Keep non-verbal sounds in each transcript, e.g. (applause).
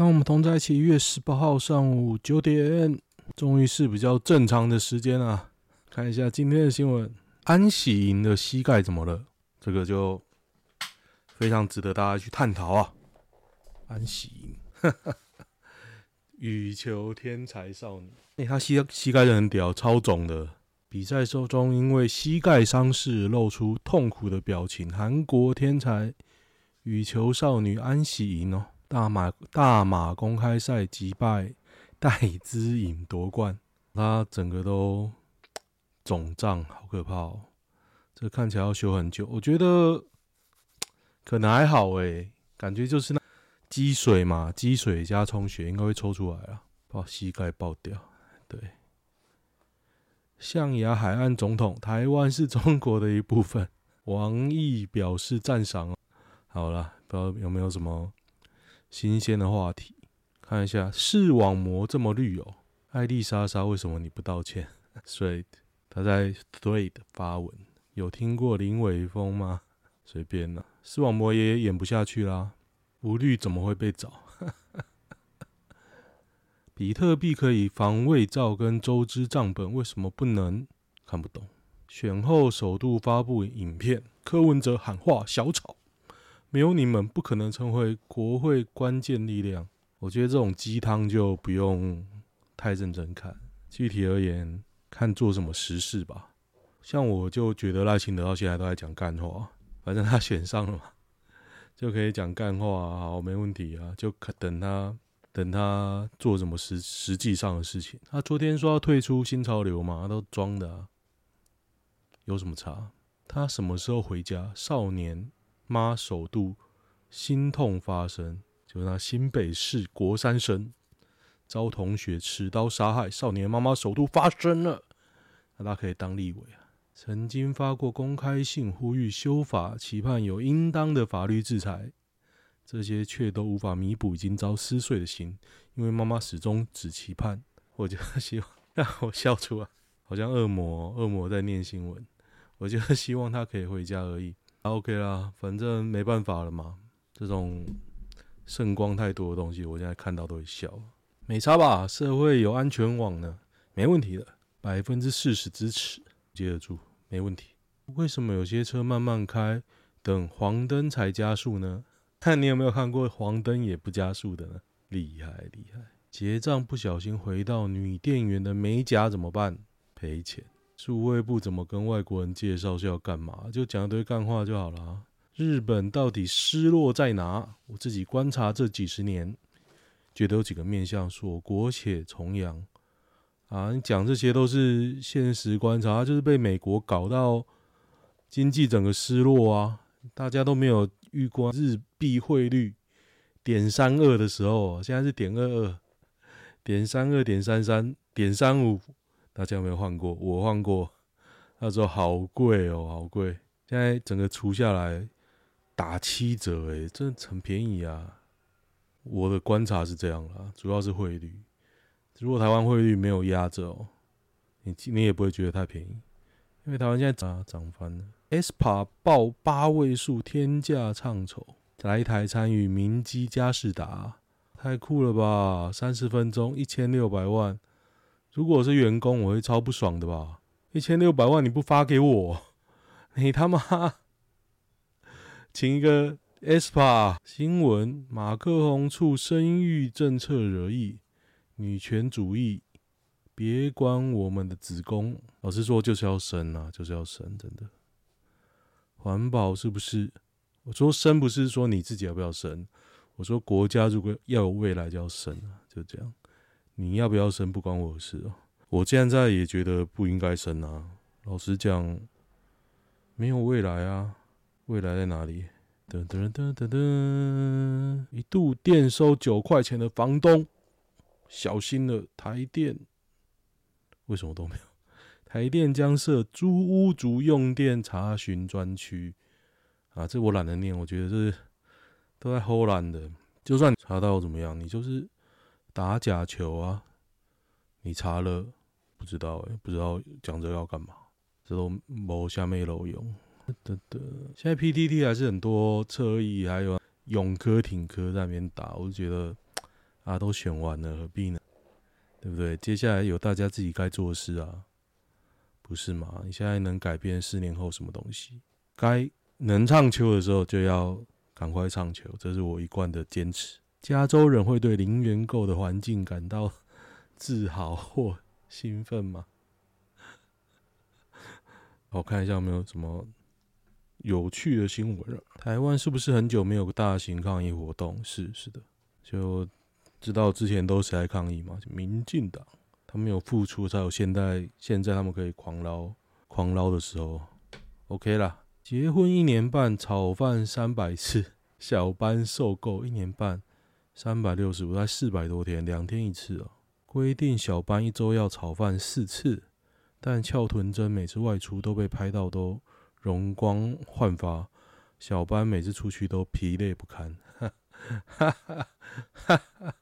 当我们同在一起，一月十八号上午九点，终于是比较正常的时间啊！看一下今天的新闻，安喜莹的膝盖怎么了？这个就非常值得大家去探讨啊！安喜莹，(laughs) 羽球天才少女，哎、欸，她膝膝盖很屌，超肿的。比赛中因为膝盖伤势露出痛苦的表情，韩国天才羽球少女安喜莹哦。大马大马公开赛击败戴资颖夺冠，他整个都肿胀，好可怕哦！这看起来要修很久，我觉得可能还好诶，感觉就是那积水嘛，积水加充血应该会抽出来啊，把膝盖爆掉。对，象牙海岸总统，台湾是中国的一部分，王毅表示赞赏。好了，不知道有没有什么。新鲜的话题，看一下视网膜这么绿哦，艾丽莎莎为什么你不道歉？(laughs) 所以他在 Thread 发文，有听过林伟峰吗？随便啦，视网膜也演不下去啦，不绿怎么会被找？(laughs) 比特币可以防伪造跟周知账本，为什么不能？看不懂。选后首度发布影片，柯文哲喊话小草。没有你们，不可能成为国会关键力量。我觉得这种鸡汤就不用太认真看，具体而言，看做什么实事吧。像我就觉得赖清德到现在都在讲干话，反正他选上了嘛，(laughs) 就可以讲干话，好，没问题啊。就等他等他做什么实实际上的事情。他昨天说要退出新潮流嘛，他都装的啊，有什么差？他什么时候回家？少年。妈首度心痛发生，就那新北市国三生遭同学持刀杀害，少年妈妈首度发生了，那他可以当立委啊。曾经发过公开信呼吁修法，期盼有应当的法律制裁，这些却都无法弥补已经遭撕碎的心，因为妈妈始终只期盼。我就希望让我笑出来，好像恶魔，恶魔在念新闻。我就希望他可以回家而已。OK 啦，反正没办法了嘛。这种圣光太多的东西，我现在看到都会笑。没差吧？社会有安全网呢，没问题的，百分之四十支持，接得住，没问题。为什么有些车慢慢开，等黄灯才加速呢？看你有没有看过黄灯也不加速的呢？厉害厉害！结账不小心回到女店员的美甲怎么办？赔钱。数位部怎么跟外国人介绍是要干嘛？就讲一堆干话就好了。日本到底失落在哪？我自己观察这几十年，觉得有几个面向，锁国且重洋啊。你讲这些都是现实观察，就是被美国搞到经济整个失落啊。大家都没有遇过日币汇率点三二的时候，现在是点二二、点三二、点三三、点三五。大家有没有换过？我换过，那时候好贵哦，好贵。现在整个除下来打七折，诶，真的很便宜啊。我的观察是这样啦，主要是汇率。如果台湾汇率没有压着哦，你你也不会觉得太便宜，因为台湾现在涨涨翻了。Aespa 报八位数天价唱酬，来一台参与明基佳世达，太酷了吧！三十分钟一千六百万。如果我是员工，我会超不爽的吧？一千六百万你不发给我，(laughs) 你他妈请一个 Espa 新闻。马克宏促生育政策惹议，女权主义，别管我们的子宫。老实说，就是要生啊，就是要生，真的。环保是不是？我说生不是说你自己要不要生，我说国家如果要有未来就要生啊，就这样。你要不要生不关我的事哦。我现在也觉得不应该生啊。老实讲，没有未来啊。未来在哪里？噔噔噔噔噔！一度电收九块钱的房东，小心了。台电为什么都没有？台电将设租屋族用电查询专区啊！这我懒得念，我觉得这都在偷懒的。就算查到怎么样，你就是。打假球啊！你查了不知道哎、不知道讲这要干嘛？这都没下面漏用。得得，现在 PTT 还是很多侧翼，还有永科挺科在那边打，我就觉得啊，都选完了，何必呢？对不对？接下来有大家自己该做的事啊，不是吗？你现在能改变四年后什么东西？该能唱秋的时候就要赶快唱秋，这是我一贯的坚持。加州人会对零元购的环境感到自豪或兴奋吗？(laughs) 我看一下有没有什么有趣的新闻了。台湾是不是很久没有大型抗议活动？是是的，就。知道之前都是谁来抗议吗？民进党，他们有付出才有现在，现在他们可以狂捞狂捞的时候，OK 啦。结婚一年半，炒饭三百次，小班受够一年半，三百六十五，才四百多天，两天一次哦。规定小班一周要炒饭四次，但翘臀珍每次外出都被拍到都容光焕发，小班每次出去都疲累不堪，哈哈哈哈哈。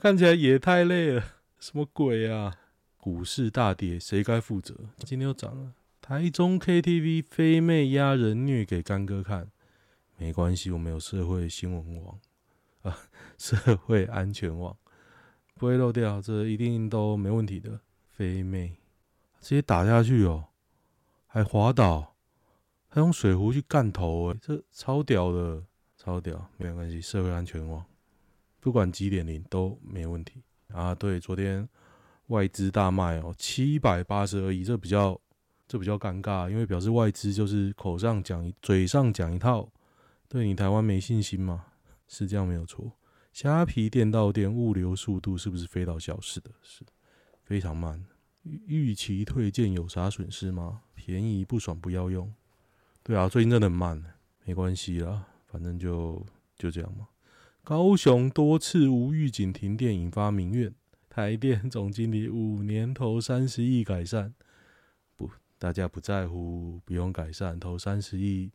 看起来也太累了，什么鬼啊？股市大跌，谁该负责？今天又涨了。台中 KTV 飞妹压人虐给干哥看，没关系，我们有社会新闻网 (laughs) 社会安全网不会漏掉，这一定都没问题的。飞妹直接打下去哦，还滑倒，还用水壶去干头，诶，这超屌的，超屌，没有关系，社会安全网。不管几点零都没问题啊！对，昨天外资大卖哦，七百八十二亿，这比较这比较尴尬，因为表示外资就是口上讲一，嘴上讲一套，对你台湾没信心嘛？是这样没有错。虾皮店到店物流速度是不是飞到消失的？是非常慢。预期退件有啥损失吗？便宜不爽不要用。对啊，最近真的很慢，没关系啦，反正就就这样嘛。高雄多次无预警停电引发民怨，台电总经理五年投三十亿改善，不，大家不在乎，不用改善，投三十亿，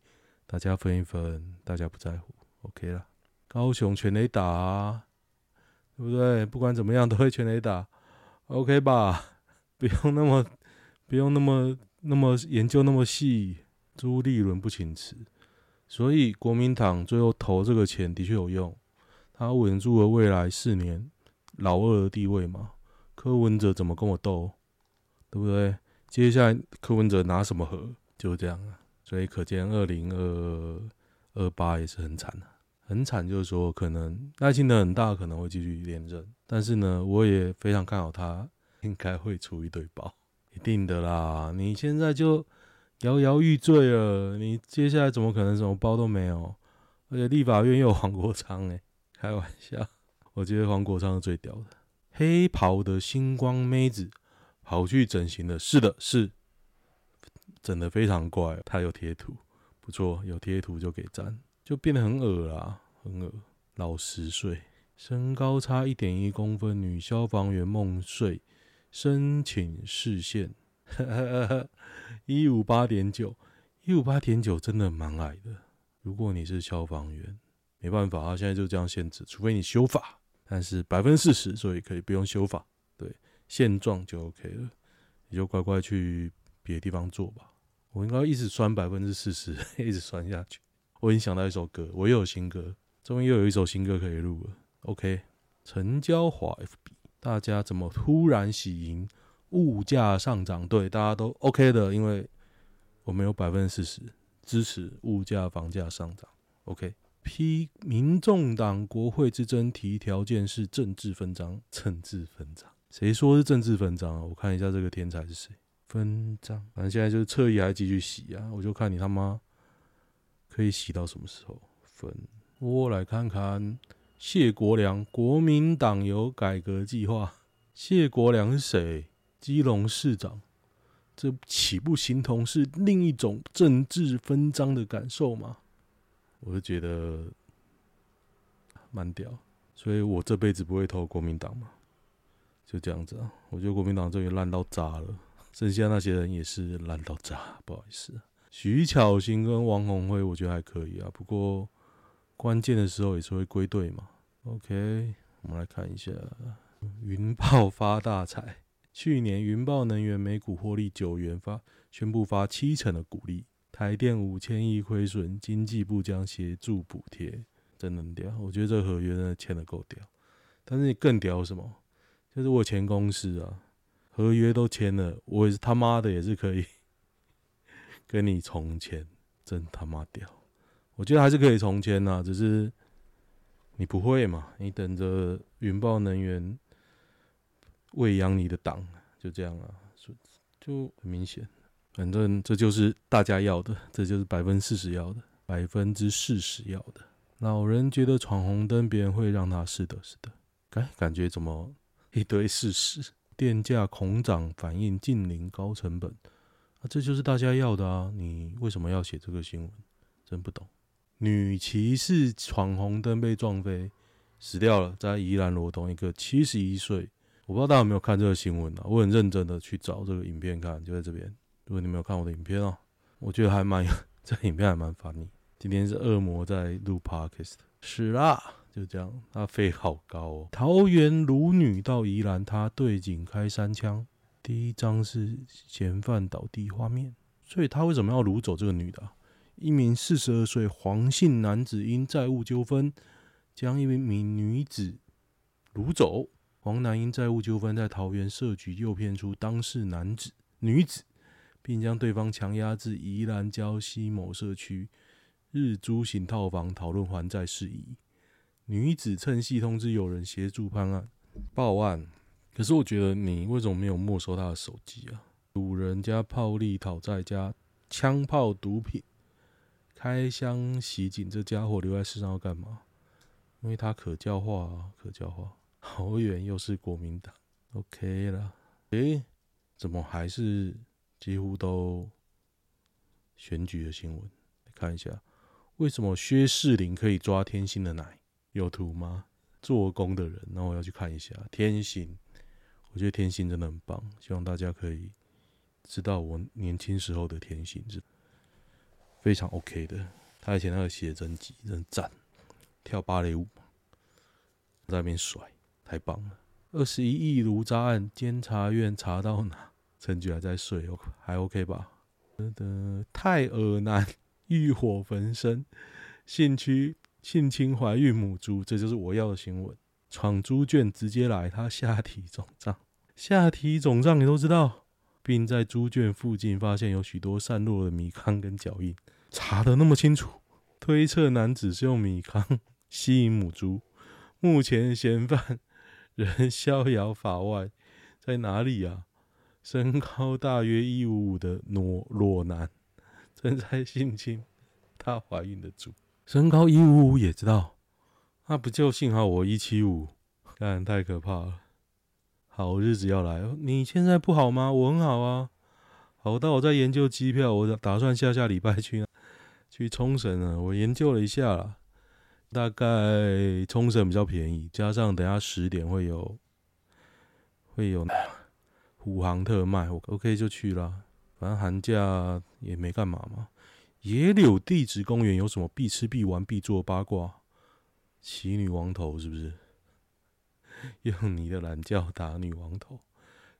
大家分一分，大家不在乎，OK 了。高雄全垒打啊，对不对？不管怎么样都会全垒打，OK 吧？不用那么，不用那么那么研究那么细。朱立伦不请辞，所以国民党最后投这个钱的确有用。他稳住了未来四年老二的地位嘛？柯文哲怎么跟我斗？对不对？接下来柯文哲拿什么和？就这样啊。所以可见二零二二八也是很惨的，很惨。就是说，可能耐心的很大，可能会继续连任。但是呢，我也非常看好他，应该会出一堆包，一定的啦。你现在就摇摇欲坠了，你接下来怎么可能什么包都没有？而且立法院又有黄国昌哎。开玩笑，我觉得黄国昌是最屌的。黑袍的星光妹子跑去整形了，是的，是整的非常怪。他有贴图，不错，有贴图就给赞，就变得很恶啦，很恶。老十岁，身高差一点一公分，女消防员梦碎，申请释宪。(laughs) 一五八点九，一五八点九真的蛮矮的。如果你是消防员。没办法，啊现在就这样限制，除非你修法，但是百分之四十，所以可以不用修法，对，现状就 OK 了，你就乖乖去别的地方做吧。我应该一直酸百分之四十，(laughs) 一直酸下去。我已经想到一首歌，我又有新歌，终于又有一首新歌可以录了。OK，陈娇华 FB，大家怎么突然喜迎物价上涨？对，大家都 OK 的，因为我们有百分之四十支持物价房价上涨。OK。批民众党国会之争提条件是政治分赃，政治分赃，谁说是政治分赃啊？我看一下这个天才是谁？分赃，反正现在就是侧翼还继续洗啊，我就看你他妈可以洗到什么时候分。我来看看谢国梁，国民党有改革计划。谢国梁是谁？基隆市长，这岂不形同是另一种政治分赃的感受吗？我就觉得蛮屌，所以我这辈子不会投国民党嘛，就这样子啊。我觉得国民党终于烂到渣了，剩下那些人也是烂到渣，不好意思。徐巧芯跟王红辉，我觉得还可以啊，不过关键的时候也是会归队嘛。OK，我们来看一下云豹发大财，去年云豹能源每股获利九元发，宣布发七成的股利。台电五千亿亏损，经济部将协助补贴，真能屌！我觉得这合约真的签的够屌。但是你更屌什么？就是我前公司啊，合约都签了，我也是他妈的也是可以跟你重签，真他妈屌！我觉得还是可以重签呐，只是你不会嘛，你等着云豹能源喂养你的党，就这样啊，就很明显。反正这就是大家要的，这就是百分之四十要的，百分之四十要的。老人觉得闯红灯，别人会让他是的，是的。感，感觉怎么一堆事实？电价恐涨，反映近邻高成本。啊，这就是大家要的啊！你为什么要写这个新闻？真不懂。女骑士闯红灯被撞飞，死掉了，在宜兰罗东，一个七十一岁。我不知道大家有没有看这个新闻啊？我很认真的去找这个影片看，就在这边。如果你没有看我的影片哦，我觉得还蛮，(laughs) 这影片还蛮 funny。今天是恶魔在录 podcast，是啦，就这样。他飞好高哦。桃园掳女到宜兰，他对警开三枪。第一张是嫌犯倒地画面，所以他为什么要掳走这个女的？一名四十二岁黄姓男子因债务纠纷，将一名女子掳走。黄男因债务纠纷，在桃园设局诱骗出当事男子女子。并将对方强压至宜兰礁溪某社区，日租型套房讨论还债事宜。女子趁隙通知有人协助判案报案。可是我觉得你为什么没有没收他的手机啊？掳人家炮利讨债加枪炮毒品，开箱袭警，这家伙留在世上要干嘛？因为他可教化啊，可教化。好远，又是国民党，OK 了。诶，怎么还是？几乎都选举的新闻，看一下为什么薛仕林可以抓天心的奶？有图吗？做工的人，那我要去看一下天心。我觉得天心真的很棒，希望大家可以知道我年轻时候的天心是非常 OK 的。他以前那个写真集真赞，跳芭蕾舞在那边甩，太棒了。二十一亿卢渣案，监察院查到哪？陈局还在睡，还 OK 吧？泰尔男欲火焚身，性侵性侵怀孕母猪，这就是我要的新闻。闯猪圈直接来，他下体肿胀，下体肿胀你都知道，并在猪圈附近发现有许多散落的米糠跟脚印，查得那么清楚，推测男子是用米糠吸引母猪。目前嫌犯仍逍遥法外，在哪里啊？身高大约一五五的裸裸男正在性侵她怀孕的猪，身高一五五也知道，那不就幸好我一七五，干太可怕了。好日子要来，你现在不好吗？我很好啊。好，但我在研究机票，我打算下下礼拜去去冲绳呢。我研究了一下啦，大概冲绳比较便宜，加上等下十点会有会有。虎航特卖，我 OK 就去了。反正寒假也没干嘛嘛。野柳地质公园有什么必吃、必玩、必做八卦？骑女王头是不是？(laughs) 用你的懒觉打女王头，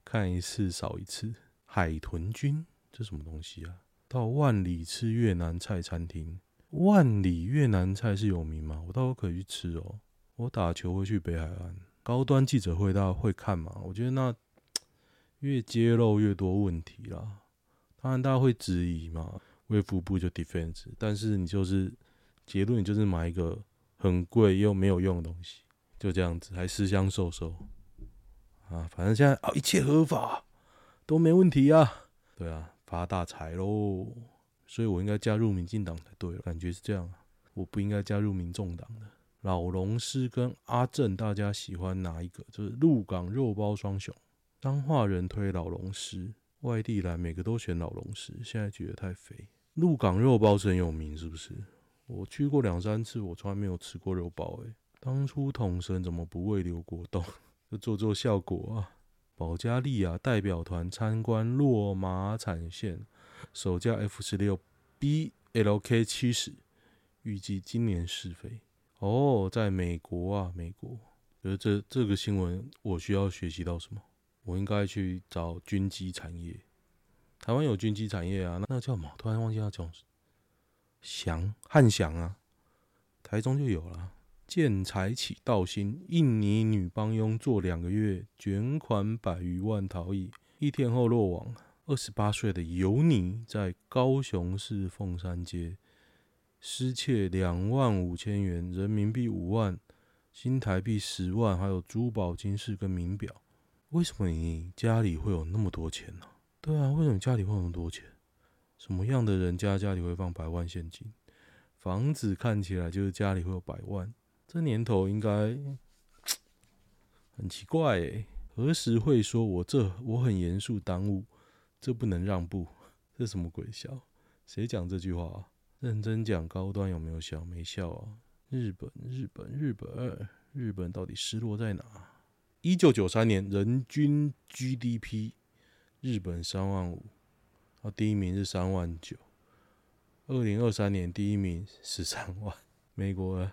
看一次少一次。海豚君，这什么东西啊？到万里吃越南菜餐厅，万里越南菜是有名吗？我到时候可以去吃哦。我打球会去北海岸，高端记者会大家会看吗？我觉得那。(tsk) 越揭露越多问题啦，当然大家会质疑嘛，卫福部就 defense，但是你就是结论，你就是买一个很贵又没有用的东西，就这样子，还私相授受啊，反正现在啊一切合法都没问题啊，对啊，发大财喽，所以我应该加入民进党才对，感觉是这样，我不应该加入民众党的。老龙狮跟阿正，大家喜欢哪一个？就是鹿港肉包双雄。彰化人推老龙狮，外地来每个都选老龙狮，现在觉得太肥。鹿港肉包是很有名，是不是？我去过两三次，我从来没有吃过肉包。诶，当初统神怎么不喂刘国栋？(laughs) 就做做效果啊！保加利亚代表团参观洛马产线，首架 F 十六 B LK 七十，预计今年试飞。哦，在美国啊，美国。觉得这这个新闻，我需要学习到什么？我应该去找军机产业，台湾有军机产业啊，那那叫什么？突然忘记叫什么，翔汉翔啊，台中就有了。见财起盗心，印尼女帮佣做两个月，卷款百余万逃逸，一天后落网。二十八岁的尤尼在高雄市凤山街失窃两万五千元，人民币五万，新台币十万，还有珠宝金饰跟名表。为什么你家里会有那么多钱呢？对啊，为什么家里会有那么多钱？什么样的人家家里会放百万现金？房子看起来就是家里会有百万。这年头应该很奇怪诶，何时会说我这我很严肃当务，这不能让步？这什么鬼笑？谁讲这句话啊？认真讲高端有没有笑？没笑啊！日本日本日本日本到底失落在哪？一九九三年人均 GDP 日本三万五，啊，第一名是三万九。二零二三年第一名十三万，美国？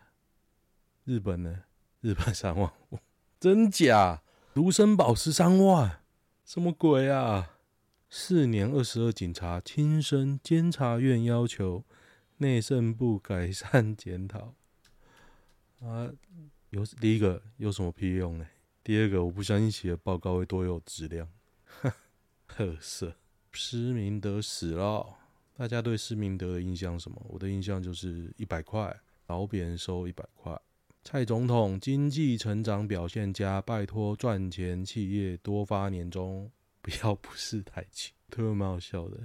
日本呢？日本三万五，真假？卢森堡十三万，什么鬼啊？四年二十二警察亲身，监察院要求内政部改善检讨。啊，有第一个有什么屁用呢？第二个，我不相信写的报告会多有质量。(laughs) 呵，褐色。施明德死了，大家对施明德的印象什么？我的印象就是一百块，然后别人收一百块。蔡总统经济成长表现佳，拜托赚钱企业多发年终，(laughs) 不要不识抬举，特别蛮好笑的。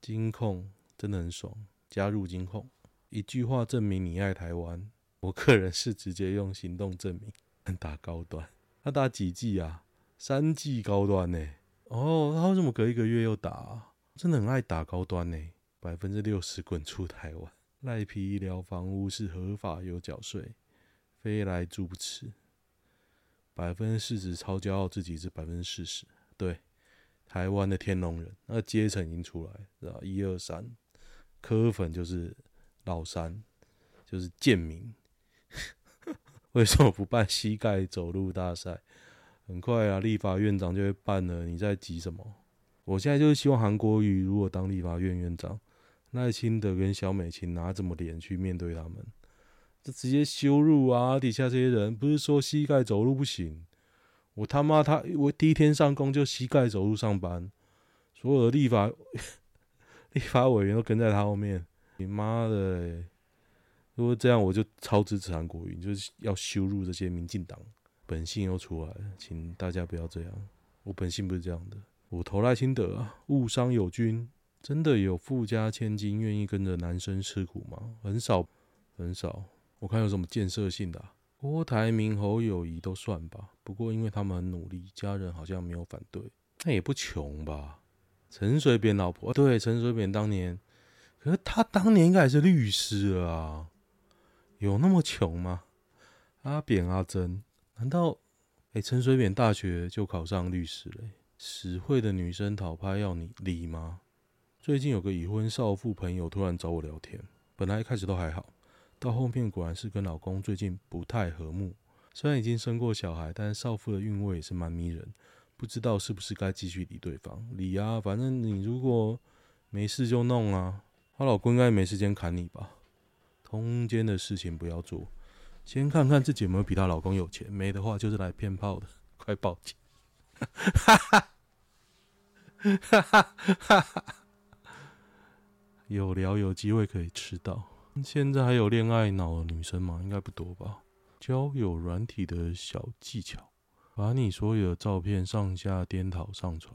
金控真的很爽，加入金控，一句话证明你爱台湾。我个人是直接用行动证明。打高端，他打几季啊？三季高端呢？哦，他为什么隔一个月又打？真的很爱打高端呢。百分之六十滚出台湾，赖皮医疗房屋是合法有缴税。非来住不吃，百分之四十超骄傲自己是百分之四十，对，台湾的天龙人，那阶层已经出来，知道一二三，科粉就是老三，就是贱民。(laughs) 为什么不办膝盖走路大赛？很快啊，立法院长就会办了，你在急什么？我现在就是希望韩国瑜如果当立法院院长，赖清德跟萧美琴拿怎么脸去面对他们？就直接羞辱啊！底下这些人不是说膝盖走路不行？我他妈他我第一天上工就膝盖走路上班，所有的立法 (laughs) 立法委员都跟在他后面。你妈的、如果这样，我就超支持韩国瑜，就是要羞辱这些民进党。本性又出来了，请大家不要这样。我本性不是这样的，我投来心得啊！误伤友军，真的有富家千金愿意跟着男生吃苦吗？很少，很少。我看有什么建设性的、啊，郭台铭、侯友谊都算吧。不过因为他们很努力，家人好像没有反对。那也不穷吧？陈水扁老婆，对，陈水扁当年，可是他当年应该也是律师啊，有那么穷吗？阿扁、阿珍，难道哎，陈水扁大学就考上律师了？死会的女生讨拍要你理吗？最近有个已婚少妇朋友突然找我聊天，本来一开始都还好。到后面果然是跟老公最近不太和睦，虽然已经生过小孩，但是少妇的韵味也是蛮迷人，不知道是不是该继续理对方？理啊，反正你如果没事就弄啊，她老公应该没时间砍你吧？通奸的事情不要做，先看看自己有没有比她老公有钱，没的话就是来骗炮的，(laughs) 快报警！哈哈，哈哈哈哈，有聊有机会可以吃到。现在还有恋爱脑的女生吗？应该不多吧。交友软体的小技巧，把你所有的照片上下颠倒上传，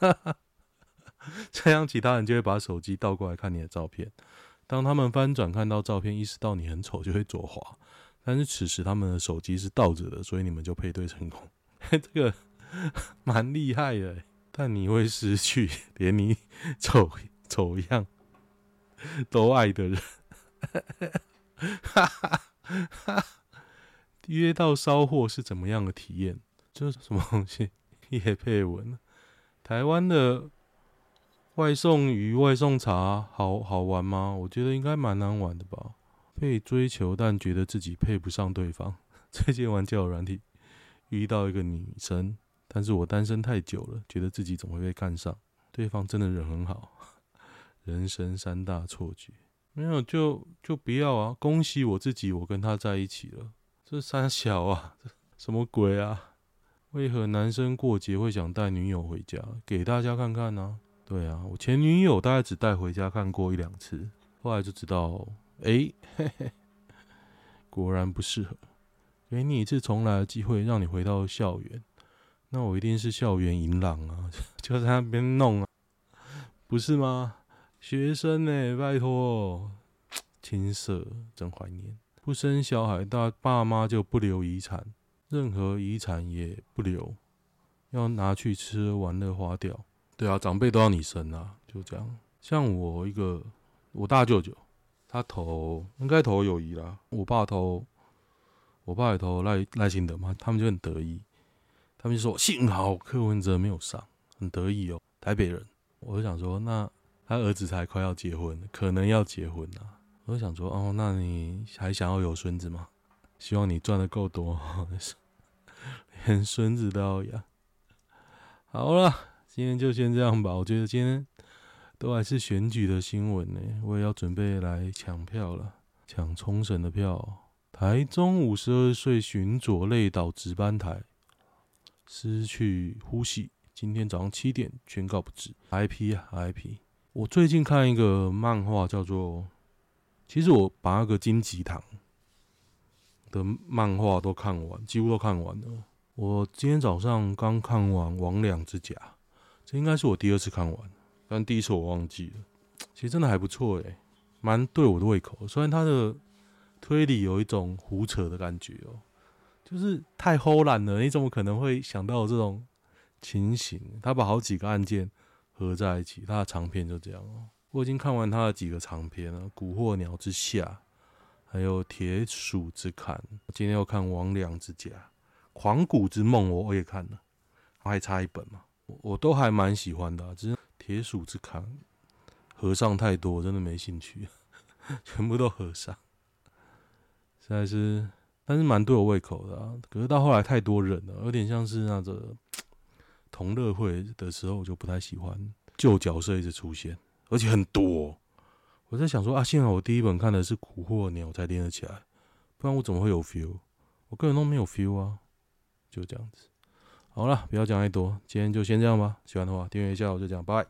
(laughs) 这样其他人就会把手机倒过来看你的照片。当他们翻转看到照片，意识到你很丑，就会左滑。但是此时他们的手机是倒着的，所以你们就配对成功。(laughs) 这个 (laughs) 蛮厉害的，但你会失去连你丑丑样。都爱的人，哈哈，约到骚货是怎么样的体验？这是什么东西？(laughs) 业配文，台湾的外送鱼、外送茶好好玩吗？我觉得应该蛮难玩的吧。被追求，但觉得自己配不上对方。(laughs) 最近玩交友软体，遇到一个女生，但是我单身太久了，觉得自己总会被看上。对方真的人很好。(laughs) 人生三大错觉：没有就就不要啊！恭喜我自己，我跟他在一起了。这三小啊，(laughs) 什么鬼啊？为何男生过节会想带女友回家？给大家看看呢、对啊，我前女友大概只带回家看过一两次，后来就知道，哎，嘿嘿，果然不适合。给你一次重来的机会，让你回到校园，那我一定是校园银狼啊，(laughs) 就在那边弄啊，不是吗？学生呢、拜托，青涩真怀念。不生小孩，大爸妈就不留遗产，任何遗产也不留，要拿去吃玩乐花掉。对啊，长辈都要你生啊，就这样。像我一个，我大舅舅，他投应该投友谊啦，我爸投。我爸也投赖赖清德嘛，他们就很得意，他们就说幸好柯文哲没有上，很得意哦。台北人，我就想说，那他儿子才快要结婚，可能要结婚啊。我就想说，哦，那你还想要有孙子吗？希望你赚的够多，(laughs) 连孙子都要养。好了，今天就先这样吧。我觉得今天都还是选举的新闻呢，我也要准备来抢票了，抢冲绳的票。台中五十二岁巡佐累倒值班台，失去呼吸，今天早上七点宣告不治。IP 啊，IP。我最近看一个漫画，叫做……其实我把那个金吉堂的漫画都看完，几乎都看完了。我今天早上刚看完《魍魎之甲》，这应该是我第二次看完，但第一次我忘记了。其实真的还不错诶，蛮对我的胃口。虽然它的。推理有一种胡扯的感觉哦，就是太齁烂了。你怎么可能会想到这种情形？他把好几个案件合在一起，他的长篇就这样哦。我已经看完他的几个长篇了，《蛊惑鸟之下》，还有《铁鼠之坎》。今天要看《魍魎之甲》，《狂骨之梦》我也看了，还差一本嘛，我都还蛮喜欢的啊。只是《铁鼠之坎》和尚太多，真的没兴趣，(laughs) 全部都和尚。实在是，但是蛮对我胃口的啊。可是到后来太多人了，有点像是那个同乐会的时候，我就不太喜欢旧角色一直出现，而且很多。我在想说啊，幸好我第一本看的是《蛊惑鸟》才连得起来，不然我怎么会有 feel？我个人都没有 feel 啊，就这样子。好了，不要讲太多，今天就先这样吧。喜欢的话，订阅一下，我就讲，拜。